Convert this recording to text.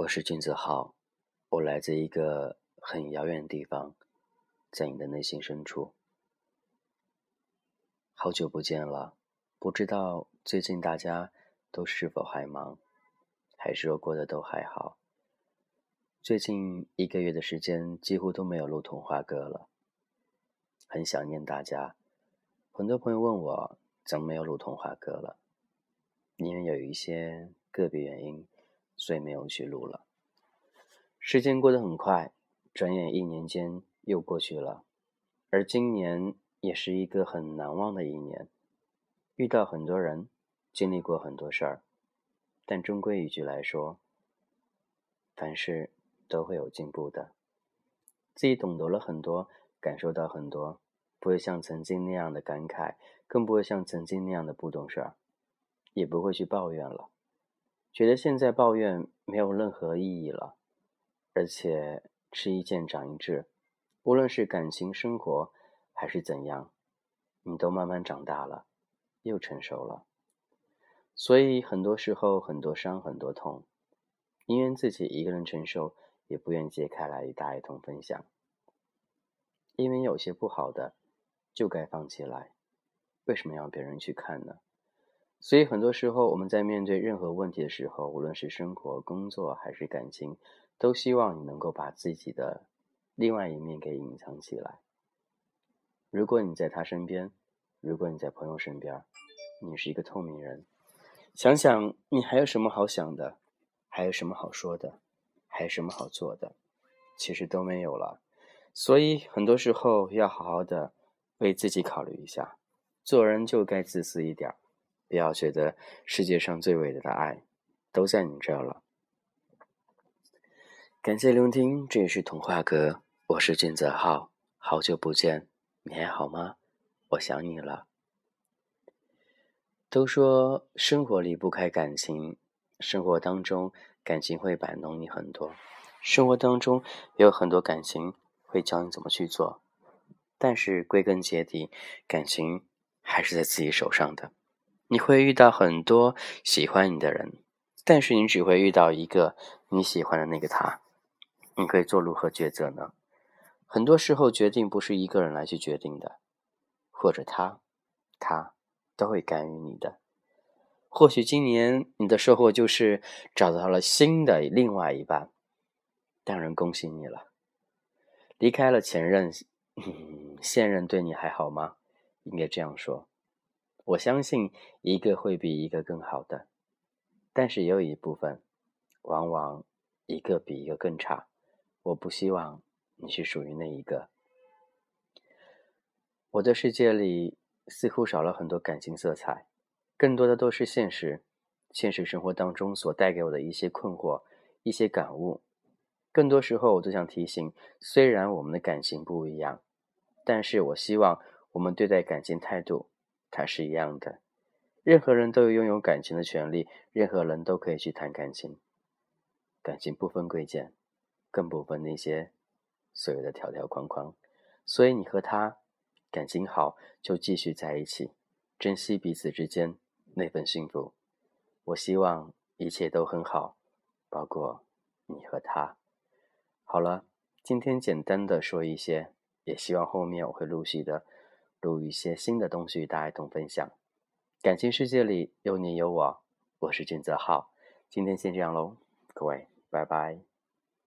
我是君子浩，我来自一个很遥远的地方，在你的内心深处。好久不见了，不知道最近大家都是否还忙，还是说过得都还好？最近一个月的时间，几乎都没有录童话歌了，很想念大家。很多朋友问我，怎么没有录童话歌了？因为有一些个别原因。所以没有去录了。时间过得很快，转眼一年间又过去了。而今年也是一个很难忘的一年，遇到很多人，经历过很多事儿，但终归一句来说，凡事都会有进步的。自己懂得了很多，感受到很多，不会像曾经那样的感慨，更不会像曾经那样的不懂事儿，也不会去抱怨了。觉得现在抱怨没有任何意义了，而且吃一堑长一智，无论是感情生活还是怎样，你都慢慢长大了，又成熟了。所以很多时候，很多伤，很多痛，宁愿自己一个人承受，也不愿揭开来与大家一同分享。因为有些不好的，就该放起来，为什么要别人去看呢？所以很多时候，我们在面对任何问题的时候，无论是生活、工作还是感情，都希望你能够把自己的另外一面给隐藏起来。如果你在他身边，如果你在朋友身边，你是一个透明人，想想你还有什么好想的，还有什么好说的，还有什么好做的，其实都没有了。所以很多时候要好好的为自己考虑一下，做人就该自私一点。不要觉得世界上最伟大的爱都在你这儿了。感谢聆听，这里是童话阁，我是俊泽浩，好久不见，你还好吗？我想你了。都说生活离不开感情，生活当中感情会摆弄你很多，生活当中有很多感情会教你怎么去做，但是归根结底，感情还是在自己手上的。你会遇到很多喜欢你的人，但是你只会遇到一个你喜欢的那个他。你可以做如何抉择呢？很多时候，决定不是一个人来去决定的，或者他，他都会干预你的。或许今年你的收获就是找到了新的另外一半，当然恭喜你了。离开了前任，现任对你还好吗？应该这样说。我相信一个会比一个更好的，但是也有一部分，往往一个比一个更差。我不希望你是属于那一个。我的世界里似乎少了很多感情色彩，更多的都是现实，现实生活当中所带给我的一些困惑、一些感悟。更多时候，我都想提醒：虽然我们的感情不一样，但是我希望我们对待感情态度。它是一样的，任何人都有拥有感情的权利，任何人都可以去谈感情。感情不分贵贱，更不分那些所有的条条框框。所以你和他感情好，就继续在一起，珍惜彼此之间那份幸福。我希望一切都很好，包括你和他。好了，今天简单的说一些，也希望后面我会陆续的。录一些新的东西与大家同分享。感情世界里有你有我，我是俊泽浩。今天先这样喽，各位，拜拜。